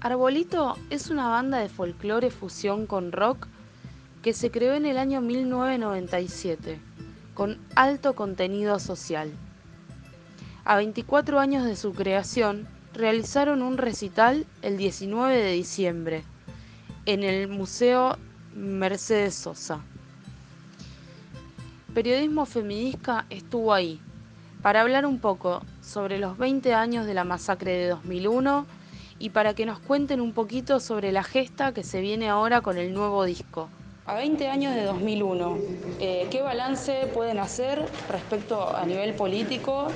Arbolito es una banda de folclore fusión con rock que se creó en el año 1997, con alto contenido social. A 24 años de su creación, realizaron un recital el 19 de diciembre en el Museo Mercedes Sosa. Periodismo Feminista estuvo ahí para hablar un poco sobre los 20 años de la masacre de 2001 y para que nos cuenten un poquito sobre la gesta que se viene ahora con el nuevo disco. A 20 años de 2001, eh, ¿qué balance pueden hacer respecto a nivel político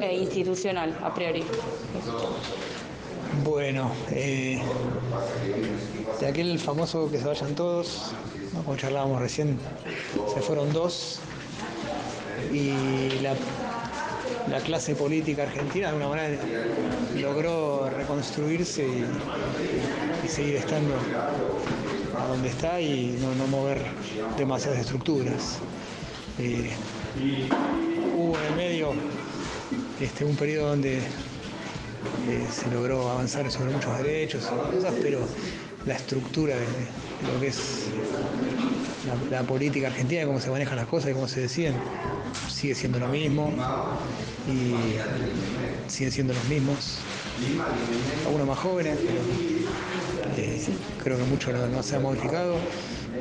e institucional, a priori? Bueno, eh, de aquel famoso que se vayan todos, como charlábamos recién, se fueron dos y la, clase política argentina de alguna manera logró reconstruirse y seguir estando a donde está y no, mover demasiadas estructuras. Eh, hubo en el medio este, un periodo donde eh, se logró avanzar sobre muchos derechos cosas, pero la estructura de, lo que es la, política argentina, cómo se manejan las cosas y cómo se deciden, sigue siendo lo mismo y siguen siendo los mismos. Algunos más jóvenes, eh, creo que mucho no, se ha modificado.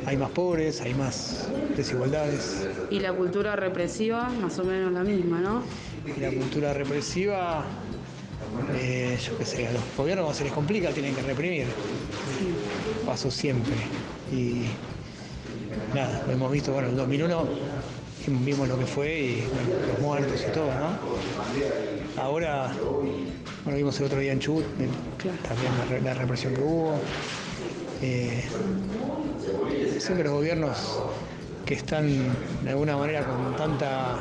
Hay más pobres, hay más desigualdades. Y la cultura represiva, más o menos la misma, ¿no? Y la cultura represiva, eh, yo qué sé, a los gobiernos se les complica tienen que reprimir. Pasó siempre. Y nada, lo hemos visto, bueno, en 2001 vimos lo que fue y los muertos y todo, ¿no? Ahora bueno, vimos el otro día en Chubut también la, represión que hubo. Eh, siempre los gobiernos que están de alguna manera con tanta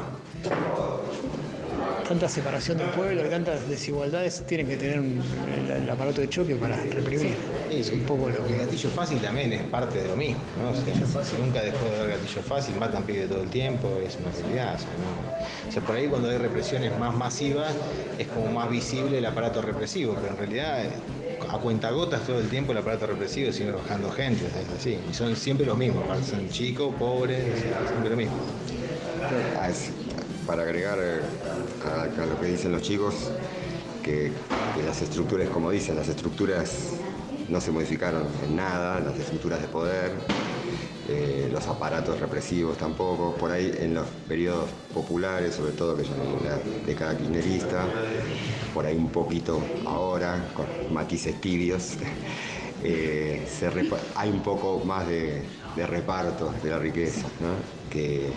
tanta separación del pueblo y tantas desigualdades tienen que tener el, aparato de choque para reprimir. es un poco lo que gatillo fácil también es parte de lo mismo. ¿no? nunca dejó de haber gatillo fácil, matan pide todo el tiempo, es una realidad. O sea, por ahí cuando hay represiones más masivas es como más visible el aparato represivo, pero en realidad a cuentagotas todo el tiempo el aparato represivo sigue bajando gente, así. Y son siempre los mismos, son chicos, pobres, siempre lo mismo. Para agregar eh, a, lo que dicen los chicos, que, las estructuras, como dicen, las estructuras no se modificaron en nada, las estructuras de poder, eh, los aparatos represivos tampoco, por ahí en los periodos populares, sobre todo que son la década kirchnerista, por ahí un poquito ahora, con matices tibios, eh, hay un poco más de, reparto de la riqueza, que,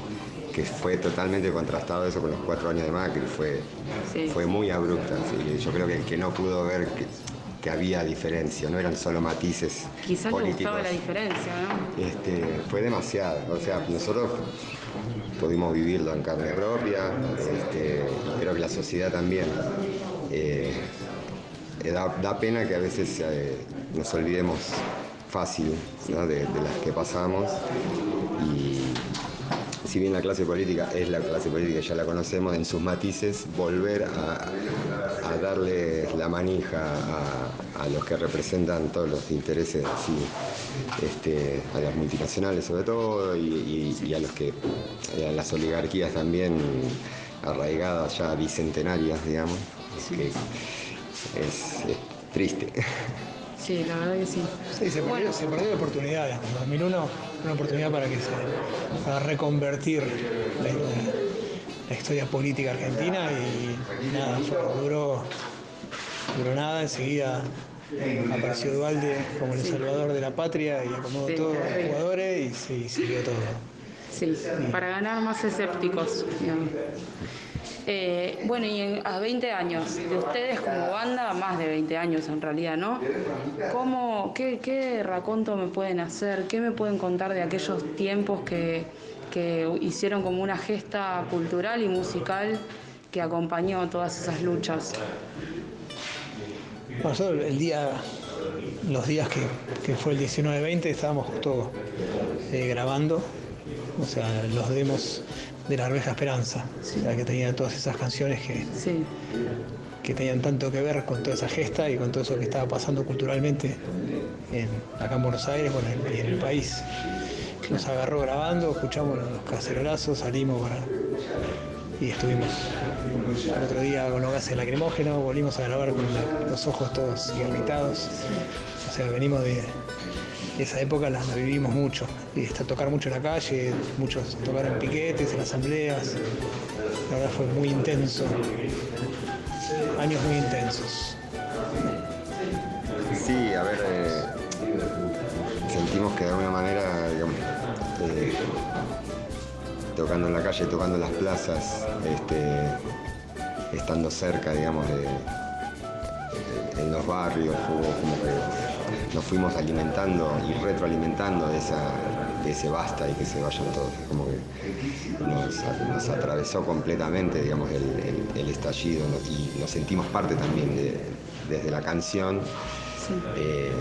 que fue totalmente contrastado eso con los cuatro años de Macri, fue, fue muy abrupta. Yo creo que, que no pudo ver que, había diferencia, no eran solo matices Quizás políticos. gustaba la diferencia, ¿no? Este, fue demasiado, o sea, nosotros pudimos vivirlo en carne propia, este, creo que la sociedad también. Eh, eh, da, pena que a veces eh, nos olvidemos fácil de, de, las que pasamos y, si bien la clase política es la clase política, ya la conocemos, en sus matices, volver a, darle la manija a, los que representan todos los intereses, este, a las multinacionales sobre todo, y, a los que, a las oligarquías también arraigadas ya bicentenarias, digamos, que es triste. Sí, la verdad que sí. Sí, se perdió, se perdió oportunidades. En 2001 una oportunidad para que se, para reconvertir la, historia política argentina y, nada, duró, duró nada, enseguida apareció Dualde como el salvador de la patria y acomodó todos los jugadores y, siguió todo. Sí, para ganar más escépticos. Eh, bueno, y a 20 años de ustedes como banda, más de 20 años en realidad, ¿no? ¿Cómo, qué, qué raconto me pueden hacer? ¿Qué me pueden contar de aquellos tiempos que, hicieron como una gesta cultural y musical que acompañó todas esas luchas? Nosotros el día, los días que, fue el 19-20 estábamos justo eh, grabando, o sea, los demos de la Arveja Esperanza, que tenía todas esas canciones que, que tenían tanto que ver con toda esa gesta y con todo eso que estaba pasando culturalmente en, acá en Buenos Aires y en el país. Nos agarró grabando, escuchamos los cacerolazos, salimos para, y estuvimos el otro día con los gases lacrimógenos, volvimos a grabar con los ojos todos irritados. O sea, venimos de, esa época, la, vivimos mucho. Y está tocar mucho en la calle, muchos tocar en piquetes, en asambleas. La verdad fue muy intenso. Años muy intensos. Sí, a ver, eh, sentimos que de alguna manera, digamos, eh, tocando en la calle, tocando en las plazas, este, estando cerca, digamos, de, en los barrios, como que nos fuimos alimentando y retroalimentando de, esa, ese basta y que se vayan todos. Como que nos, atravesó completamente, digamos, el, estallido y nos sentimos parte también desde la canción. Eh,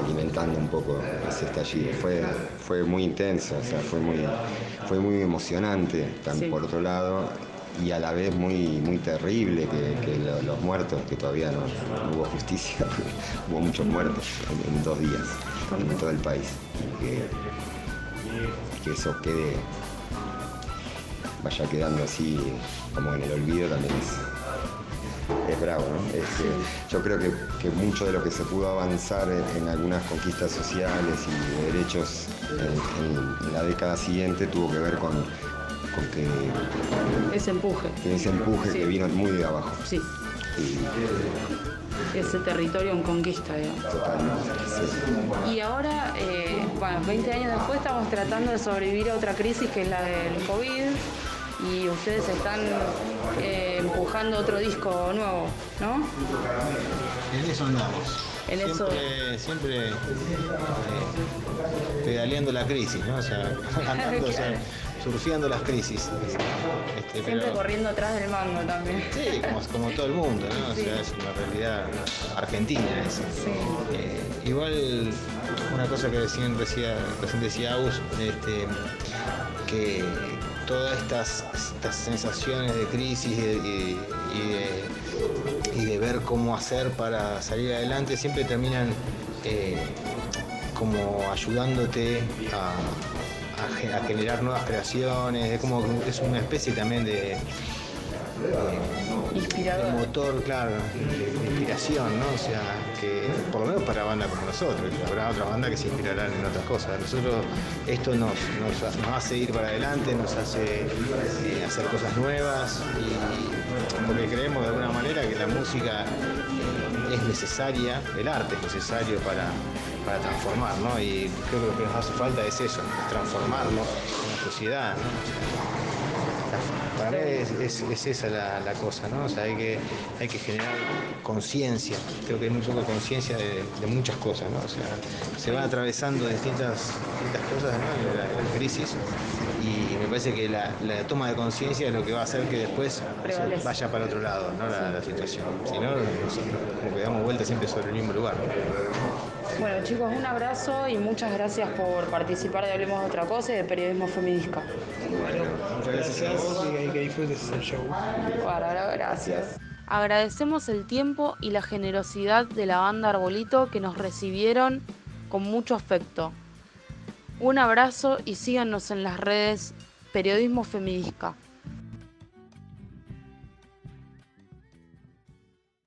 alimentando un poco ese estallido. Fue, fue muy intenso, o sea, fue muy, fue muy emocionante, por otro lado, y a la vez muy, muy terrible que, los muertos, que todavía no, hubo justicia, hubo muchos muertos en, dos días en todo el país. que, que eso quede, vaya quedando así como en el olvido también es es bravo, ¿no? Yo creo que, mucho de lo que se pudo avanzar en, algunas conquistas sociales y derechos en, la década siguiente tuvo que ver con, que... Ese empuje. Ese empuje que vino muy de abajo. Sí. ese territorio en conquista, digamos. Totalmente. Y ahora, eh, bueno, 20 años después estamos tratando de sobrevivir a otra crisis que es la del COVID y ustedes están eh, empujando otro disco nuevo, ¿no? En eso andamos. En siempre, eso... siempre eh, pedaleando la crisis, ¿no? O sea, andando, o sea, surfeando las crisis. Este, siempre corriendo atrás del mango también. Sí, como, todo el mundo, ¿no? O sea, es una realidad argentina eso. Sí. Eh, igual, una cosa que recién decía, recién decía Agus, este, que todas estas, sensaciones de crisis y, de, ver cómo hacer para salir adelante siempre terminan eh, como ayudándote a, generar nuevas creaciones, es como es una especie también de, Inspirador. motor, claro, de, inspiración, ¿no? O sea, que por lo menos para bandas como nosotros, habrá otras bandas que se inspirarán en otras cosas. Nosotros, esto nos, hace ir para adelante, nos hace eh, hacer cosas nuevas y porque creemos de alguna manera que la música es necesaria, el arte es necesario para, para transformar, ¿no? Y creo que lo que nos hace falta es eso, transformarlo en la sociedad. Para mí es, esa la, cosa, ¿no? O sea, hay que, hay que generar conciencia. Creo que hay muy poca conciencia de, muchas cosas, ¿no? O sea, se van atravesando distintas, distintas cosas, ¿no? La, crisis y me parece que la, toma de conciencia es lo que va a hacer que después vaya para otro lado, ¿no? La, situación. Si no, como que damos vuelta siempre sobre el mismo lugar. Bueno chicos, un abrazo y muchas gracias por participar de Hablemos de otra cosa y de Periodismo Feminista. Bueno, muchas gracias a vos y que disfrutes el show. Bueno, gracias. Agradecemos el tiempo y la generosidad de la banda Arbolito que nos recibieron con mucho afecto. Un abrazo y síganos en las redes Periodismo Feminista.